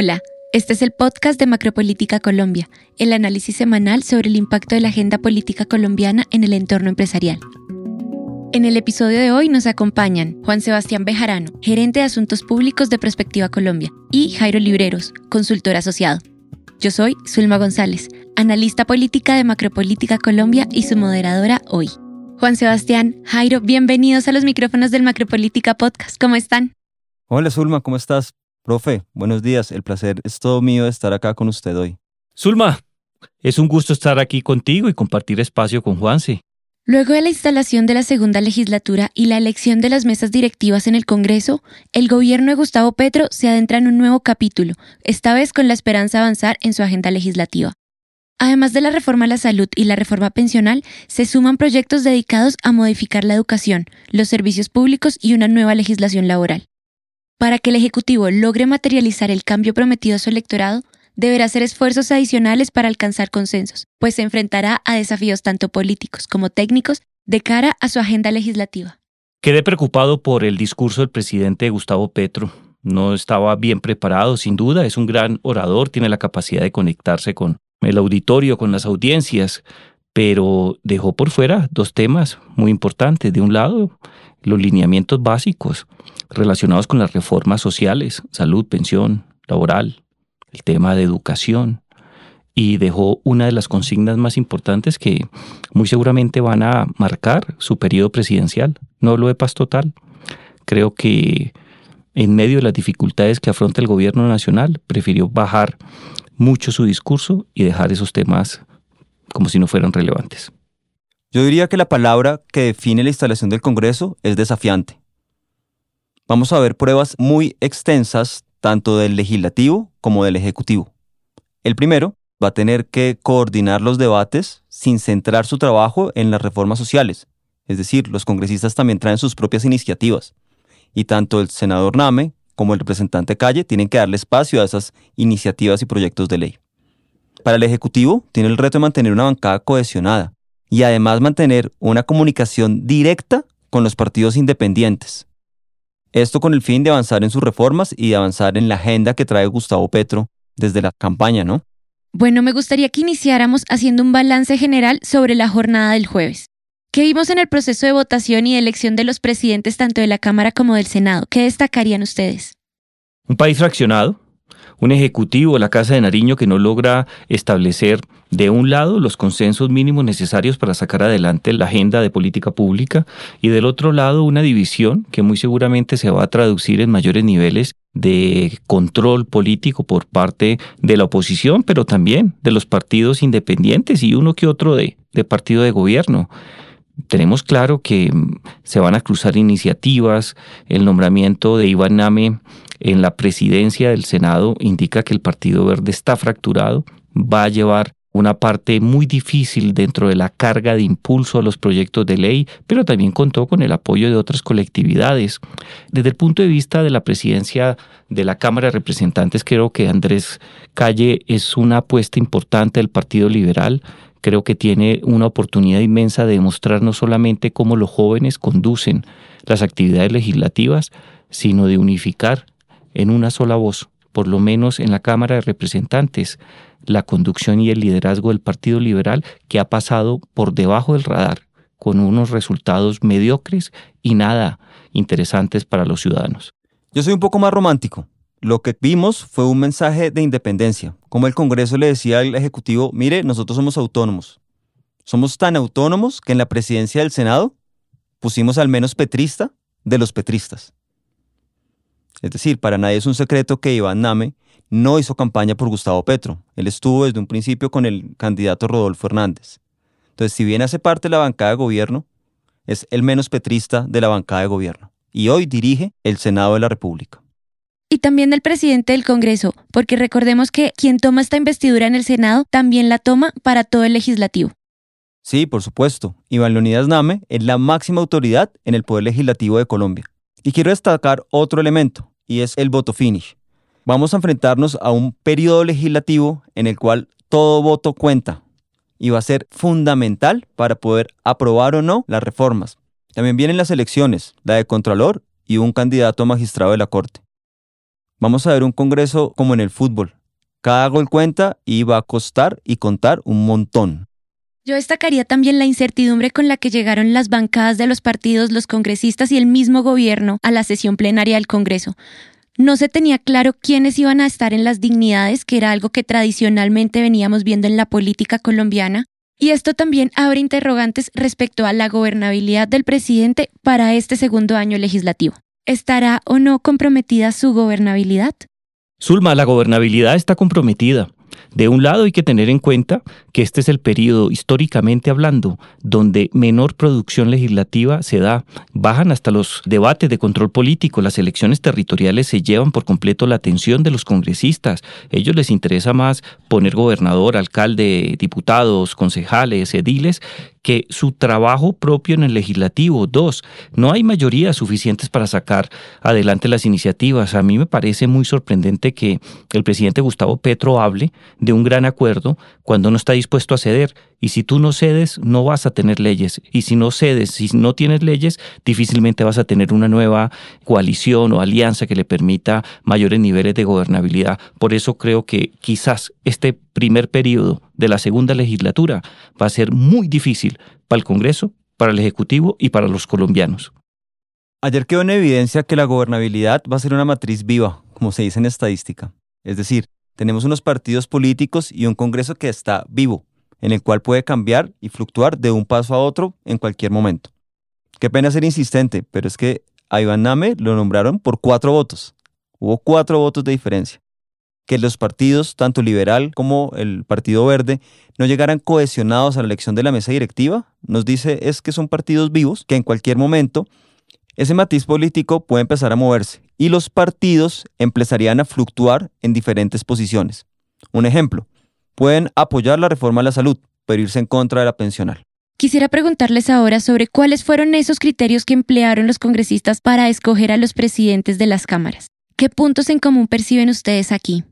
Hola, este es el podcast de Macropolítica Colombia, el análisis semanal sobre el impacto de la agenda política colombiana en el entorno empresarial. En el episodio de hoy nos acompañan Juan Sebastián Bejarano, gerente de Asuntos Públicos de Perspectiva Colombia, y Jairo Libreros, consultor asociado. Yo soy Zulma González, analista política de Macropolítica Colombia y su moderadora hoy. Juan Sebastián, Jairo, bienvenidos a los micrófonos del Macropolítica Podcast. ¿Cómo están? Hola Zulma, ¿cómo estás? Profe, buenos días. El placer es todo mío de estar acá con usted hoy. Zulma, es un gusto estar aquí contigo y compartir espacio con Juanse. Luego de la instalación de la segunda legislatura y la elección de las mesas directivas en el Congreso, el gobierno de Gustavo Petro se adentra en un nuevo capítulo, esta vez con la esperanza de avanzar en su agenda legislativa. Además de la reforma a la salud y la reforma pensional, se suman proyectos dedicados a modificar la educación, los servicios públicos y una nueva legislación laboral. Para que el Ejecutivo logre materializar el cambio prometido a su electorado, deberá hacer esfuerzos adicionales para alcanzar consensos, pues se enfrentará a desafíos tanto políticos como técnicos de cara a su agenda legislativa. Quedé preocupado por el discurso del presidente Gustavo Petro. No estaba bien preparado, sin duda, es un gran orador, tiene la capacidad de conectarse con el auditorio, con las audiencias, pero dejó por fuera dos temas muy importantes. De un lado, los lineamientos básicos relacionados con las reformas sociales, salud, pensión, laboral, el tema de educación y dejó una de las consignas más importantes que muy seguramente van a marcar su periodo presidencial. No lo de paz total. Creo que en medio de las dificultades que afronta el gobierno nacional, prefirió bajar mucho su discurso y dejar esos temas como si no fueran relevantes. Yo diría que la palabra que define la instalación del Congreso es desafiante. Vamos a ver pruebas muy extensas tanto del legislativo como del ejecutivo. El primero va a tener que coordinar los debates sin centrar su trabajo en las reformas sociales. Es decir, los congresistas también traen sus propias iniciativas. Y tanto el senador Name como el representante Calle tienen que darle espacio a esas iniciativas y proyectos de ley. Para el Ejecutivo tiene el reto de mantener una bancada cohesionada y además mantener una comunicación directa con los partidos independientes. Esto con el fin de avanzar en sus reformas y de avanzar en la agenda que trae Gustavo Petro desde la campaña, ¿no? Bueno, me gustaría que iniciáramos haciendo un balance general sobre la jornada del jueves. ¿Qué vimos en el proceso de votación y elección de los presidentes tanto de la Cámara como del Senado? ¿Qué destacarían ustedes? Un país fraccionado, un ejecutivo de la Casa de Nariño que no logra establecer de un lado los consensos mínimos necesarios para sacar adelante la agenda de política pública y del otro lado una división que muy seguramente se va a traducir en mayores niveles de control político por parte de la oposición, pero también de los partidos independientes y uno que otro de, de partido de gobierno tenemos claro que se van a cruzar iniciativas, el nombramiento de Iván Name en la presidencia del Senado indica que el Partido Verde está fracturado, va a llevar una parte muy difícil dentro de la carga de impulso a los proyectos de ley, pero también contó con el apoyo de otras colectividades. Desde el punto de vista de la presidencia de la Cámara de Representantes, creo que Andrés Calle es una apuesta importante del Partido Liberal. Creo que tiene una oportunidad inmensa de demostrar no solamente cómo los jóvenes conducen las actividades legislativas, sino de unificar en una sola voz, por lo menos en la Cámara de Representantes, la conducción y el liderazgo del Partido Liberal que ha pasado por debajo del radar, con unos resultados mediocres y nada interesantes para los ciudadanos. Yo soy un poco más romántico. Lo que vimos fue un mensaje de independencia, como el Congreso le decía al Ejecutivo, mire, nosotros somos autónomos. Somos tan autónomos que en la presidencia del Senado pusimos al menos petrista de los petristas. Es decir, para nadie es un secreto que Iván Name no hizo campaña por Gustavo Petro. Él estuvo desde un principio con el candidato Rodolfo Hernández. Entonces, si bien hace parte de la bancada de gobierno, es el menos petrista de la bancada de gobierno. Y hoy dirige el Senado de la República. Y también del presidente del Congreso, porque recordemos que quien toma esta investidura en el Senado también la toma para todo el legislativo. Sí, por supuesto. Iván Leonidas Name es la máxima autoridad en el Poder Legislativo de Colombia. Y quiero destacar otro elemento, y es el voto finish. Vamos a enfrentarnos a un periodo legislativo en el cual todo voto cuenta y va a ser fundamental para poder aprobar o no las reformas. También vienen las elecciones, la de Contralor y un candidato a magistrado de la Corte. Vamos a ver un Congreso como en el fútbol. Cada gol cuenta y va a costar y contar un montón. Yo destacaría también la incertidumbre con la que llegaron las bancadas de los partidos, los congresistas y el mismo gobierno a la sesión plenaria del Congreso. No se tenía claro quiénes iban a estar en las dignidades, que era algo que tradicionalmente veníamos viendo en la política colombiana, y esto también abre interrogantes respecto a la gobernabilidad del presidente para este segundo año legislativo. ¿Estará o no comprometida su gobernabilidad? Zulma, la gobernabilidad está comprometida. De un lado hay que tener en cuenta que este es el periodo, históricamente hablando, donde menor producción legislativa se da. Bajan hasta los debates de control político, las elecciones territoriales se llevan por completo la atención de los congresistas. A ellos les interesa más poner gobernador, alcalde, diputados, concejales, ediles, que su trabajo propio en el legislativo. Dos, no hay mayorías suficientes para sacar adelante las iniciativas. A mí me parece muy sorprendente que el presidente Gustavo Petro hable de un gran acuerdo cuando no está dispuesto a ceder. Y si tú no cedes, no vas a tener leyes. Y si no cedes, si no tienes leyes, difícilmente vas a tener una nueva coalición o alianza que le permita mayores niveles de gobernabilidad. Por eso creo que quizás este primer periodo de la segunda legislatura va a ser muy difícil para el Congreso, para el Ejecutivo y para los colombianos. Ayer quedó en evidencia que la gobernabilidad va a ser una matriz viva, como se dice en estadística. Es decir, tenemos unos partidos políticos y un Congreso que está vivo, en el cual puede cambiar y fluctuar de un paso a otro en cualquier momento. Qué pena ser insistente, pero es que a Name lo nombraron por cuatro votos. Hubo cuatro votos de diferencia. Que los partidos, tanto liberal como el Partido Verde, no llegaran cohesionados a la elección de la mesa directiva, nos dice es que son partidos vivos que en cualquier momento ese matiz político puede empezar a moverse y los partidos empezarían a fluctuar en diferentes posiciones. Un ejemplo, pueden apoyar la reforma a la salud, pero irse en contra de la pensional. Quisiera preguntarles ahora sobre cuáles fueron esos criterios que emplearon los congresistas para escoger a los presidentes de las cámaras. ¿Qué puntos en común perciben ustedes aquí?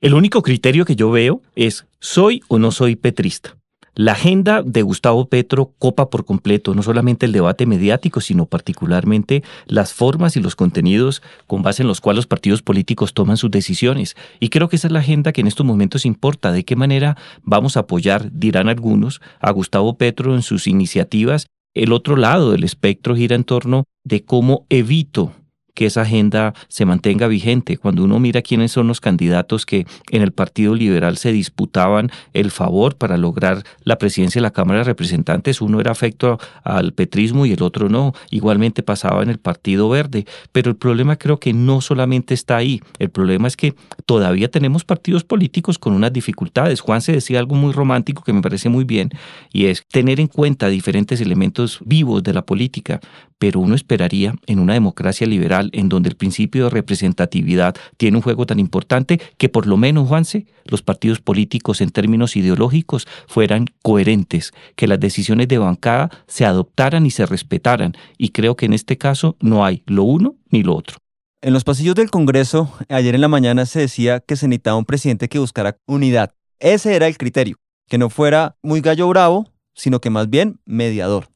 El único criterio que yo veo es ¿soy o no soy petrista? La agenda de Gustavo Petro copa por completo no solamente el debate mediático, sino particularmente las formas y los contenidos con base en los cuales los partidos políticos toman sus decisiones. Y creo que esa es la agenda que en estos momentos importa. ¿De qué manera vamos a apoyar, dirán algunos, a Gustavo Petro en sus iniciativas? El otro lado del espectro gira en torno de cómo evito que esa agenda se mantenga vigente. Cuando uno mira quiénes son los candidatos que en el Partido Liberal se disputaban el favor para lograr la presidencia de la Cámara de Representantes, uno era afecto al petrismo y el otro no. Igualmente pasaba en el Partido Verde. Pero el problema creo que no solamente está ahí. El problema es que todavía tenemos partidos políticos con unas dificultades. Juan se decía algo muy romántico que me parece muy bien y es tener en cuenta diferentes elementos vivos de la política. Pero uno esperaría en una democracia liberal en donde el principio de representatividad tiene un juego tan importante que por lo menos, Juanse, los partidos políticos en términos ideológicos fueran coherentes, que las decisiones de bancada se adoptaran y se respetaran. Y creo que en este caso no hay lo uno ni lo otro. En los pasillos del Congreso, ayer en la mañana se decía que se necesitaba un presidente que buscara unidad. Ese era el criterio, que no fuera muy gallo bravo, sino que más bien mediador.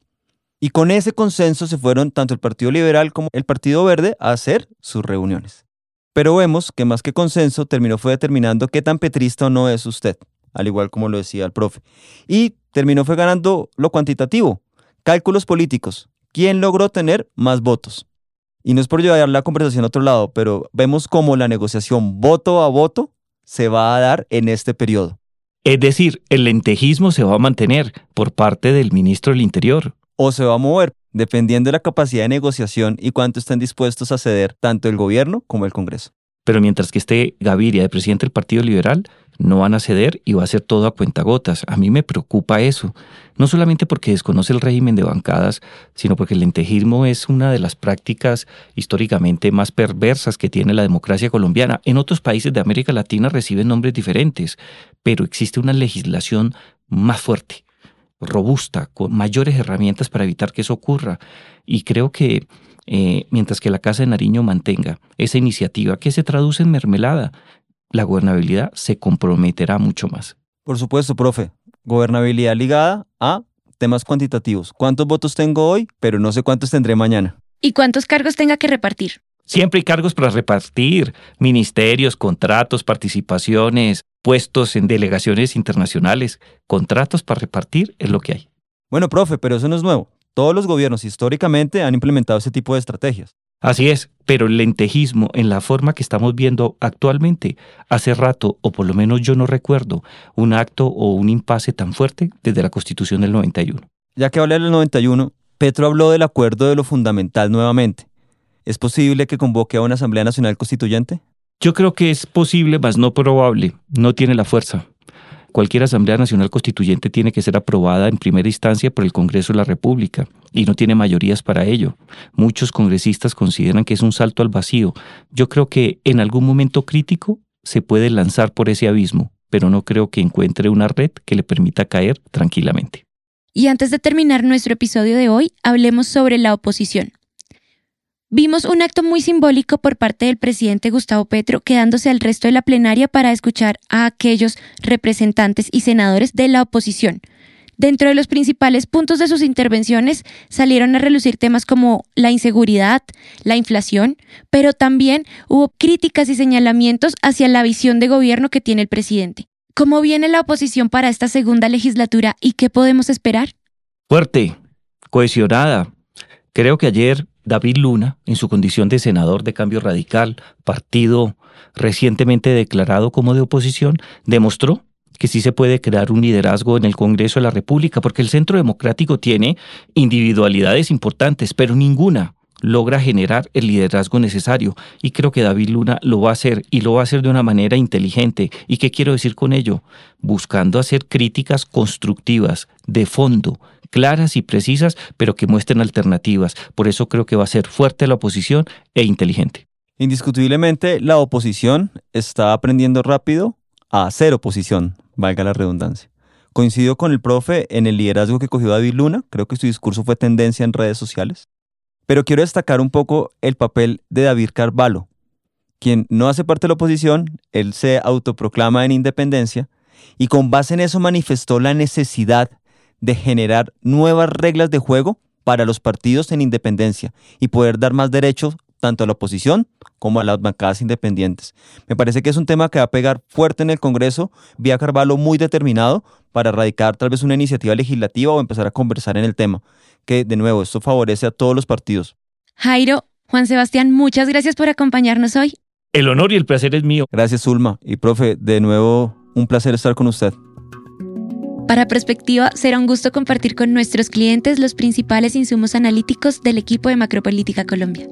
Y con ese consenso se fueron tanto el Partido Liberal como el Partido Verde a hacer sus reuniones. Pero vemos que más que consenso terminó fue determinando qué tan petrista o no es usted, al igual como lo decía el profe. Y terminó fue ganando lo cuantitativo, cálculos políticos, quién logró tener más votos. Y no es por llevar la conversación a otro lado, pero vemos cómo la negociación voto a voto se va a dar en este periodo. Es decir, el lentejismo se va a mantener por parte del ministro del Interior o se va a mover, dependiendo de la capacidad de negociación y cuánto estén dispuestos a ceder tanto el gobierno como el Congreso. Pero mientras que esté Gaviria de presidente del Partido Liberal, no van a ceder y va a ser todo a cuentagotas. A mí me preocupa eso, no solamente porque desconoce el régimen de bancadas, sino porque el lentejismo es una de las prácticas históricamente más perversas que tiene la democracia colombiana. En otros países de América Latina reciben nombres diferentes, pero existe una legislación más fuerte robusta, con mayores herramientas para evitar que eso ocurra. Y creo que eh, mientras que la Casa de Nariño mantenga esa iniciativa que se traduce en mermelada, la gobernabilidad se comprometerá mucho más. Por supuesto, profe. Gobernabilidad ligada a temas cuantitativos. ¿Cuántos votos tengo hoy? Pero no sé cuántos tendré mañana. ¿Y cuántos cargos tenga que repartir? Siempre hay cargos para repartir, ministerios, contratos, participaciones, puestos en delegaciones internacionales, contratos para repartir es lo que hay. Bueno, profe, pero eso no es nuevo. Todos los gobiernos históricamente han implementado ese tipo de estrategias. Así es, pero el lentejismo en la forma que estamos viendo actualmente, hace rato, o por lo menos yo no recuerdo, un acto o un impasse tan fuerte desde la Constitución del 91. Ya que hablé del 91, Petro habló del acuerdo de lo fundamental nuevamente. ¿Es posible que convoque a una Asamblea Nacional Constituyente? Yo creo que es posible, mas no probable. No tiene la fuerza. Cualquier Asamblea Nacional Constituyente tiene que ser aprobada en primera instancia por el Congreso de la República y no tiene mayorías para ello. Muchos congresistas consideran que es un salto al vacío. Yo creo que en algún momento crítico se puede lanzar por ese abismo, pero no creo que encuentre una red que le permita caer tranquilamente. Y antes de terminar nuestro episodio de hoy, hablemos sobre la oposición. Vimos un acto muy simbólico por parte del presidente Gustavo Petro quedándose al resto de la plenaria para escuchar a aquellos representantes y senadores de la oposición. Dentro de los principales puntos de sus intervenciones salieron a relucir temas como la inseguridad, la inflación, pero también hubo críticas y señalamientos hacia la visión de gobierno que tiene el presidente. ¿Cómo viene la oposición para esta segunda legislatura y qué podemos esperar? Fuerte, cohesionada. Creo que ayer David Luna, en su condición de senador de Cambio Radical, partido recientemente declarado como de oposición, demostró que sí se puede crear un liderazgo en el Congreso de la República, porque el Centro Democrático tiene individualidades importantes, pero ninguna logra generar el liderazgo necesario. Y creo que David Luna lo va a hacer y lo va a hacer de una manera inteligente. ¿Y qué quiero decir con ello? Buscando hacer críticas constructivas, de fondo, claras y precisas, pero que muestren alternativas. Por eso creo que va a ser fuerte la oposición e inteligente. Indiscutiblemente, la oposición está aprendiendo rápido a hacer oposición, valga la redundancia. Coincido con el profe en el liderazgo que cogió David Luna, creo que su discurso fue tendencia en redes sociales, pero quiero destacar un poco el papel de David Carvalho, quien no hace parte de la oposición, él se autoproclama en independencia y con base en eso manifestó la necesidad de generar nuevas reglas de juego para los partidos en independencia y poder dar más derechos tanto a la oposición como a las bancadas independientes. Me parece que es un tema que va a pegar fuerte en el Congreso, vía Carvalho muy determinado para erradicar tal vez una iniciativa legislativa o empezar a conversar en el tema, que de nuevo esto favorece a todos los partidos. Jairo, Juan Sebastián, muchas gracias por acompañarnos hoy. El honor y el placer es mío. Gracias, Zulma. Y profe, de nuevo, un placer estar con usted. Para Perspectiva, será un gusto compartir con nuestros clientes los principales insumos analíticos del equipo de Macropolítica Colombia.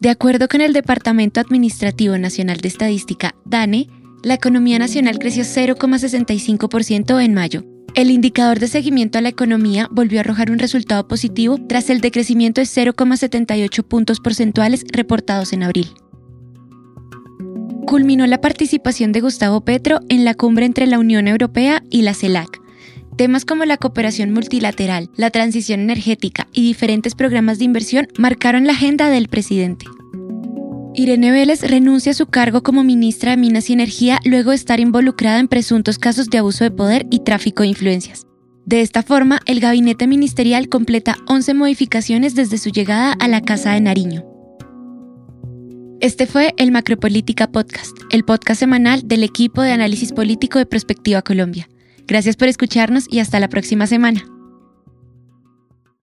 De acuerdo con el Departamento Administrativo Nacional de Estadística, DANE, la economía nacional creció 0,65% en mayo. El indicador de seguimiento a la economía volvió a arrojar un resultado positivo tras el decrecimiento de 0,78 puntos porcentuales reportados en abril culminó la participación de Gustavo Petro en la cumbre entre la Unión Europea y la CELAC. Temas como la cooperación multilateral, la transición energética y diferentes programas de inversión marcaron la agenda del presidente. Irene Vélez renuncia a su cargo como ministra de Minas y Energía luego de estar involucrada en presuntos casos de abuso de poder y tráfico de influencias. De esta forma, el gabinete ministerial completa 11 modificaciones desde su llegada a la Casa de Nariño. Este fue el Macropolítica Podcast, el podcast semanal del equipo de análisis político de Prospectiva Colombia. Gracias por escucharnos y hasta la próxima semana.